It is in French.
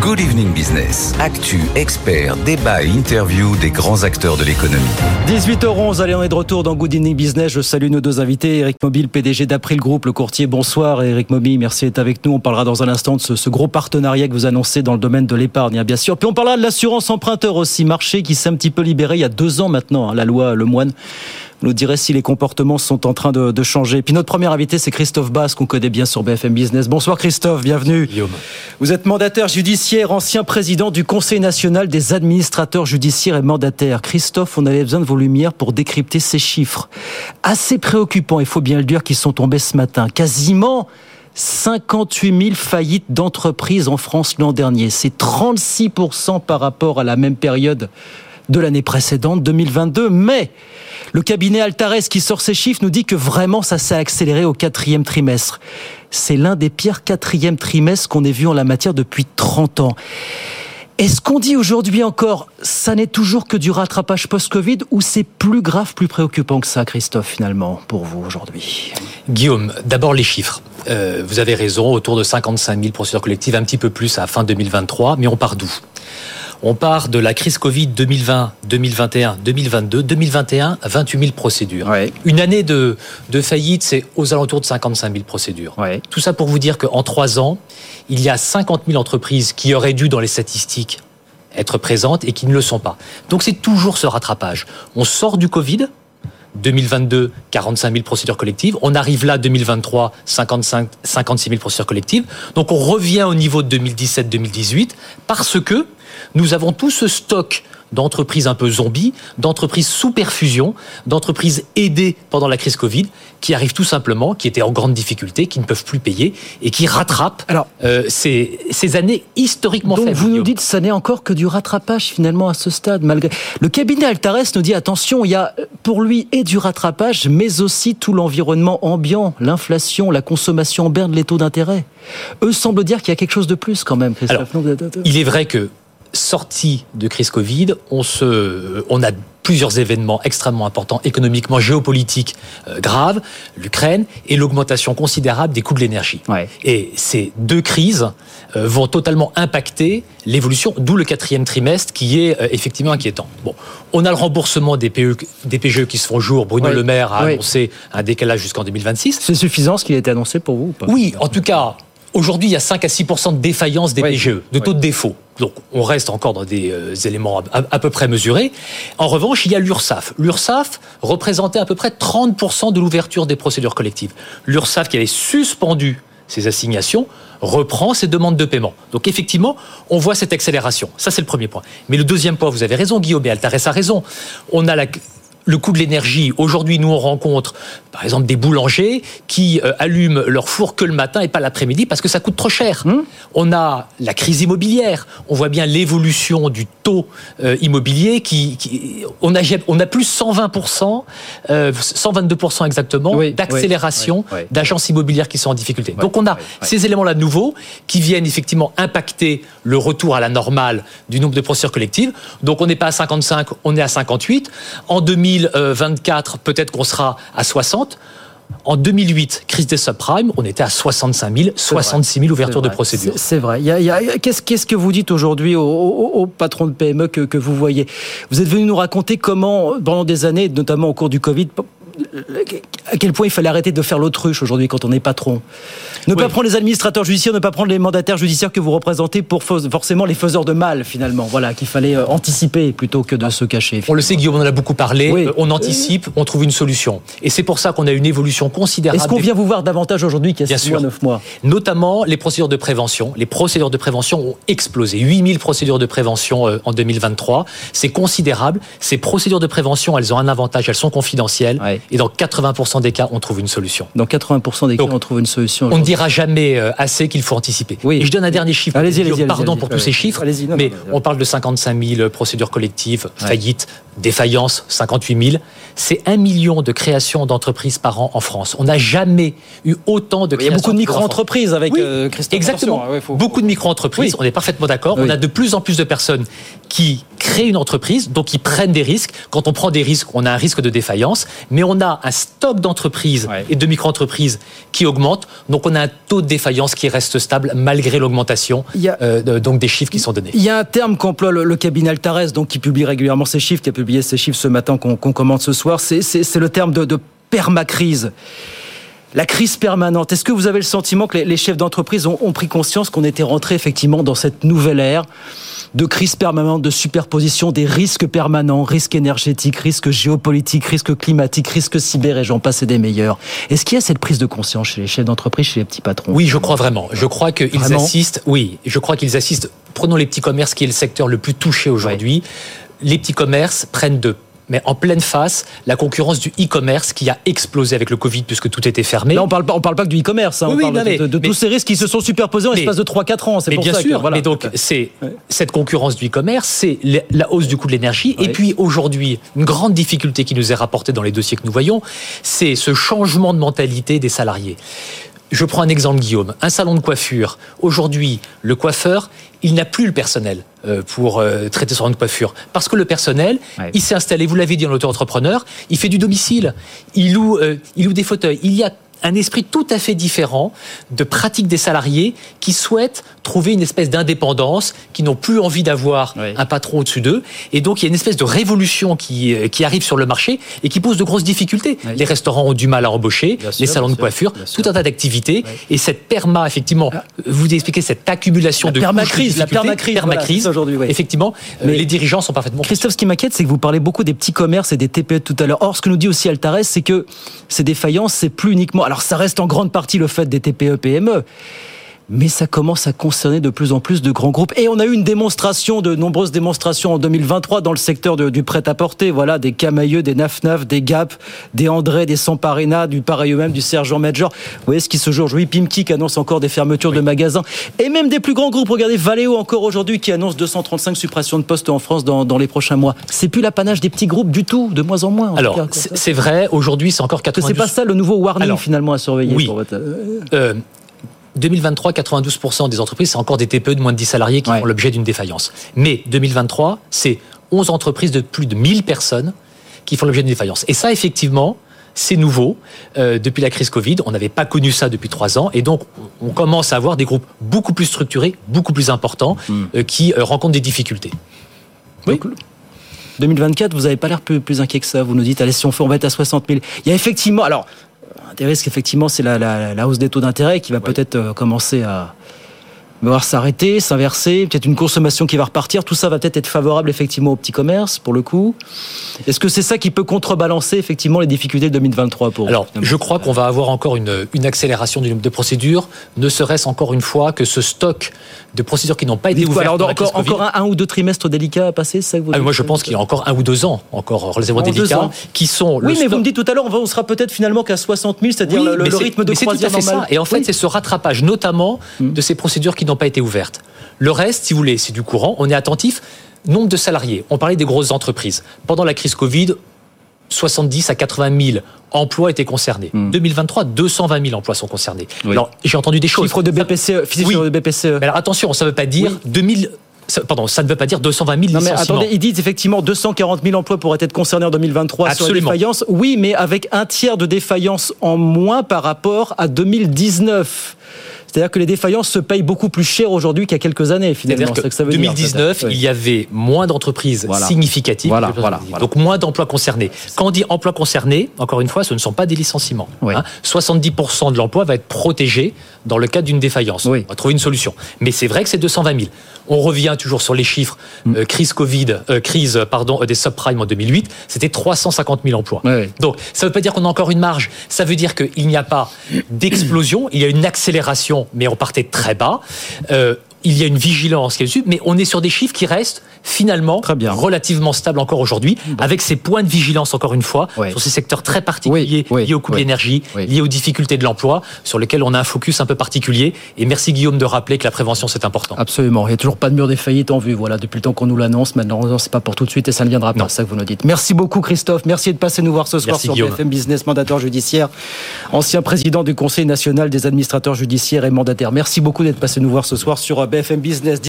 Good Evening Business. Actu, experts, débat et interview des grands acteurs de l'économie. 18h11, allez, on est de retour dans Good Evening Business. Je salue nos deux invités. Eric Mobile, PDG d'April Group, le courtier. Bonsoir, Eric Mobile. Merci d'être avec nous. On parlera dans un instant de ce, gros partenariat que vous annoncez dans le domaine de l'épargne, hein, bien sûr. Puis on parlera de l'assurance emprunteur aussi, marché qui s'est un petit peu libéré il y a deux ans maintenant, hein, la loi Le Moine nous dirait si les comportements sont en train de, de changer. Puis notre premier invité, c'est Christophe Bass, qu'on connaît bien sur BFM Business. Bonsoir Christophe, bienvenue. Guillaume. Vous êtes mandataire judiciaire, ancien président du Conseil national des administrateurs judiciaires et mandataires. Christophe, on avait besoin de vos lumières pour décrypter ces chiffres. Assez préoccupants, il faut bien le dire, qui sont tombés ce matin. Quasiment 58 000 faillites d'entreprises en France l'an dernier. C'est 36% par rapport à la même période de l'année précédente, 2022. Mais le cabinet Altares qui sort ces chiffres nous dit que vraiment ça s'est accéléré au quatrième trimestre. C'est l'un des pires quatrièmes trimestres qu'on ait vu en la matière depuis 30 ans. Est-ce qu'on dit aujourd'hui encore, ça n'est toujours que du rattrapage post-Covid ou c'est plus grave, plus préoccupant que ça, Christophe, finalement, pour vous aujourd'hui? Guillaume, d'abord les chiffres. Euh, vous avez raison, autour de 55 000 procédures collectives, un petit peu plus à fin 2023, mais on part d'où? On part de la crise Covid 2020, 2021, 2022, 2021, 28 000 procédures. Une année de, de faillite, c'est aux alentours de 55 000 procédures. Tout ça pour vous dire qu'en trois ans, il y a 50 000 entreprises qui auraient dû, dans les statistiques, être présentes et qui ne le sont pas. Donc c'est toujours ce rattrapage. On sort du Covid, 2022, 45 000 procédures collectives. On arrive là, 2023, 55, 56 000 procédures collectives. Donc on revient au niveau de 2017-2018 parce que nous avons tout ce stock d'entreprises un peu zombies, d'entreprises sous perfusion, d'entreprises aidées pendant la crise Covid, qui arrivent tout simplement, qui étaient en grande difficulté, qui ne peuvent plus payer et qui rattrapent Alors, euh, ces, ces, années historiquement donc faibles. Vous nous dites que ça n'est encore que du rattrapage finalement à ce stade, malgré. Le cabinet Altares nous dit attention, il y a pour lui et du rattrapage, mais aussi tout l'environnement ambiant, l'inflation, la consommation berne, les taux d'intérêt. Eux semblent dire qu'il y a quelque chose de plus quand même. Christophe. Alors, il est vrai que sortie de crise Covid, on, se, on a plusieurs événements extrêmement importants économiquement, géopolitiques euh, graves, l'Ukraine et l'augmentation considérable des coûts de l'énergie. Et ces deux crises euh, vont totalement impacter l'évolution, d'où le quatrième trimestre qui est euh, effectivement inquiétant. Bon, on a le remboursement des, PE, des PGE qui se font jour. Bruno Le Maire a annoncé un décalage jusqu'en 2026. C'est suffisant ce qui a été annoncé pour vous ou pas? Oui, en tout cas, Aujourd'hui, il y a 5 à 6 de défaillance des PGE, de taux de défaut. Donc, on reste encore dans des euh, éléments à, peu près mesurés. En revanche, il y a l'URSSAF. L'URSSAF représentait à peu près 30% de l'ouverture des procédures collectives. L'URSSAF, qui avait suspendu ses assignations, reprend ses demandes de paiement. Donc effectivement, on voit cette accélération. Ça, c'est le premier point. Mais le deuxième point, vous avez raison, Guillaume, et a raison. On a la, le coût de l'énergie. Aujourd'hui, nous, on rencontre, par exemple, des boulangers qui euh, allument leur four que le matin et pas l'après-midi parce que ça coûte trop cher. Mmh. On a la crise immobilière. On voit bien l'évolution du taux euh, immobilier qui, on a, on a plus 120%, 122% euh, exactement d'accélération d'agences immobilières qui sont en difficulté. Donc on a ces éléments-là nouveaux qui viennent effectivement impacter le retour à la normale du nombre de procédures collectives. Donc on n'est pas à 55, on est à 58. En 2000 2024, peut-être qu'on sera à 60. En 2008, crise des subprimes, on était à 65 000, 66 000 ouvertures de procédures. C'est vrai. Qu'est-ce que vous dites aujourd'hui aux, patrons de PME que, que vous voyez? Vous êtes venu nous raconter comment, pendant des années, notamment au cours du Covid, à quel point il fallait arrêter de faire l'autruche aujourd'hui quand on est patron. Ne pas prendre les administrateurs judiciaires, ne pas prendre les mandataires judiciaires que vous représentez pour forcément les faiseurs de mal finalement. Voilà, qu'il fallait euh, anticiper plutôt que de se cacher. On le sait, Guillaume, on en a beaucoup parlé. Euh, on anticipe, on trouve une solution. Et c'est pour ça qu'on a une évolution considérable. Est-ce qu'on vient vous voir davantage aujourd'hui qu'il y a 6 mois, 9 mois? Notamment les procédures de prévention. Les procédures de prévention ont explosé. 8000 procédures de prévention euh, en 2023. C'est considérable. Ces procédures de prévention, elles ont un avantage, elles sont confidentielles. Et dans 80% des cas, on trouve une solution. Dans 80% des cas, on trouve une solution. On ne dira jamais euh, assez qu'il faut anticiper. Oui. Et je donne un dernier chiffre. Allez-y, allez-y. Pardon pour tous ces chiffres, mais on parle de 55 000 procédures collectives, faillites, défaillances, 58 000. C'est un million de créations d'entreprises par an en France. On n'a jamais eu autant de créations. Il y a beaucoup de micro-entreprises avec euh, Christophe. Exactement. beaucoup de micro-entreprises. On est parfaitement d'accord. On a de plus en plus de personnes qui créent une entreprise, donc ils prennent des risques. Quand on prend des risques, on a un risque de défaillance, mais on a un stock d'entreprises et de micro-entreprises qui augmente, donc on a un taux de défaillance qui reste stable malgré l'augmentation euh, donc des chiffres qui sont donnés. Il y a un terme qu'emploie le, cabinet Altares, donc qui publie régulièrement ces chiffres, qui a publié ces chiffres ce matin qu'on commente ce soir, c'est le terme de, de permacrise la crise permanente. Est-ce que vous avez le sentiment que les, chefs d'entreprise ont, pris conscience qu'on était rentré effectivement dans cette nouvelle ère de crise permanente, de superposition des risques permanents, risques énergétiques, risques géopolitiques, risques climatiques, risques cyber et j'en passe et des meilleurs. Est-ce qu'il y a cette prise de conscience chez les chefs d'entreprise, chez les petits patrons? Oui, je crois vraiment. Je crois qu'ils assistent. Oui, je crois qu'ils assistent. Prenons les petits commerces, qui est le secteur le plus touché aujourd'hui. Les petits commerces prennent de mais en pleine face la concurrence du e-commerce qui a explosé avec le Covid puisque tout était fermé. Là, on parle on parle pas que du e-commerce, hein, on parle de, tous ces risques qui se sont superposés en l'espace de 3-4 ans. C'est pour bien sûr. Mais donc c'est cette concurrence du e-commerce, c'est la hausse du coût de l'énergie, et puis aujourd'hui une grande difficulté qui nous est rapportée dans les dossiers que nous voyons, c'est ce changement de mentalité des salariés. Je prends un exemple, Guillaume. Un salon de coiffure. Aujourd'hui, le coiffeur, il n'a plus le personnel euh, pour euh, traiter son salon de coiffure. Parce que le personnel, il s'est installé, vous l'avez dit, en auto-entrepreneur, il fait du domicile, il loue, euh, il loue des fauteuils. Il y a un esprit tout à fait différent de pratique des salariés qui souhaitent trouver une espèce d'indépendance, qui n'ont plus envie d'avoir un patron au-dessus d'eux. Et donc, il y a une espèce de révolution qui, euh, qui arrive sur le marché et qui pose de grosses difficultés. Les restaurants ont du mal à embaucher, les salons de coiffure, tout un tas d'activités. Et cette perma, effectivement, ah. vous expliquez cette accumulation la de permacrise, la permacrise, permacrise aujourd'hui, effectivement, euh, les dirigeants sont parfaitement. Christophe, ce qui m'inquiète, c'est que vous parlez beaucoup des petits commerces et des TPE tout à l'heure. Or, ce que nous dit aussi Altares, c'est que ces défaillances, c'est plus uniquement alors ça reste en grande partie le fait des TPE-PME mais ça commence à concerner de plus en plus de grands groupes. Et on a eu une démonstration, de nombreuses démonstrations en 2023 dans le secteur du prêt-à-porter. Voilà, des Camailleux, des Naf-Naf, des Gap, des André, des Samparina, du pareil même, du Sergent Major. Vous voyez ce qui se joue aujourd'hui. Pimki qui annonce encore des fermetures de magasins. Et même des plus grands groupes. Regardez Valeo encore aujourd'hui qui annonce 235 suppressions de postes en France dans, dans les prochains mois. C'est plus l'apanage des petits groupes du tout, de moins en moins. Alors, c'est vrai, aujourd'hui c'est encore 92... C'est pas ça le nouveau warning finalement à surveiller oui. Euh, 2023, 92% des entreprises, c'est encore des TPE de moins de 10 salariés qui font l'objet d'une défaillance. Mais 2023, c'est 11 entreprises de plus de 1000 personnes qui font l'objet d'une défaillance. Et ça, effectivement, c'est nouveau. Euh, depuis la crise Covid, on n'avait pas connu ça depuis trois ans. Et donc, on commence à avoir des groupes beaucoup plus structurés, beaucoup plus importants, hmm. euh, qui euh, rencontrent des difficultés. Oui. 2024, vous n'avez pas l'air plus, plus, inquiet que ça. Vous nous dites, allez, si on fait, on va être à 60 000. Il y a effectivement, alors, un risque, effectivement, c'est la, hausse des taux d'intérêt qui va peut-être euh, commencer à, voir s'arrêter, s'inverser, peut-être une consommation qui va repartir. Tout ça va peut-être être favorable effectivement au petit commerce pour le coup. Est-ce que c'est ça qui peut contrebalancer effectivement les difficultés de 2023 pour Alors, je crois qu'on va avoir encore une, une accélération du nombre de procédures, ne serait-ce encore une fois que ce stock de procédures qui n'ont pas été ouvertes. Alors, encore, encore un, ou deux trimestres délicats à passer, ça vous ah, Moi, je pense qu'il y a encore un ou deux ans encore relativement délicats qui sont. Oui, mais vous me dites tout à l'heure, on sera peut-être finalement qu'à 60 000, c'est-à-dire le, rythme de croisière normal. Et en fait, c'est ce rattrapage, notamment hmm. de ces procédures qui n'ont pas été ouvertes. Le reste, si vous voulez, c'est du courant. On est attentif. Nombre de salariés. On parlait des grosses entreprises. Pendant la crise Covid, 70 à 80 000 emplois étaient concernés. 2023, 220 000 emplois sont concernés. Alors, j'ai entendu des choses. Chiffre de BPCE. de BPCE. Mais alors, attention, ça ne veut pas dire 2000 pardon, ça ne veut pas dire 220 000 licenciements. Non mais attendez, ils disent effectivement 240 000 emplois pourraient être concernés en 2023 sur la défaillance. Oui, mais avec un tiers de défaillance en moins par rapport à 2019. C'est-à-dire que les défaillances se payent beaucoup plus cher aujourd'hui qu'il y a quelques années, finalement. Que ça 2019, il y avait moins d'entreprises significatives, voilà, voilà, donc moins d'emplois concernés. Quand on dit emplois concernés, encore une fois, ce ne sont pas des licenciements. 70% hein. de l'emploi va être protégé dans le cas d'une défaillance. On va trouver une solution. Mais c'est vrai que c'est 220 000. On revient toujours sur les chiffres. Mm. Euh, crise Covid, euh, crise pardon, euh, des subprimes en 2008, c'était 350 000 emplois. Donc ça ne veut pas dire qu'on a encore une marge. Ça veut dire qu'il n'y a pas d'explosion, il y a une accélération, mais on partait très bas. Il y a une vigilance qui est dessus, mais on est sur des chiffres qui restent finalement relativement stables encore aujourd'hui, avec ces points de vigilance encore une fois sur ces secteurs très particuliers liés au coût de l'énergie, liés aux difficultés de l'emploi, sur lesquels on a un focus un peu particulier. Et merci Guillaume de rappeler que la prévention c'est important. Absolument. Il n'y a toujours pas de mur des faillites en vue. Voilà, depuis le temps qu'on nous l'annonce, maintenant c'est pas pour tout de suite et ça ne viendra pas. C'est ça que vous nous dites. Merci beaucoup Christophe. Merci de passer nous voir ce soir sur BFM Business, mandateur judiciaire, ancien président du Conseil national des administrateurs judiciaires et mandataires. Merci beaucoup d'être passé nous voir ce soir sur BFM Business.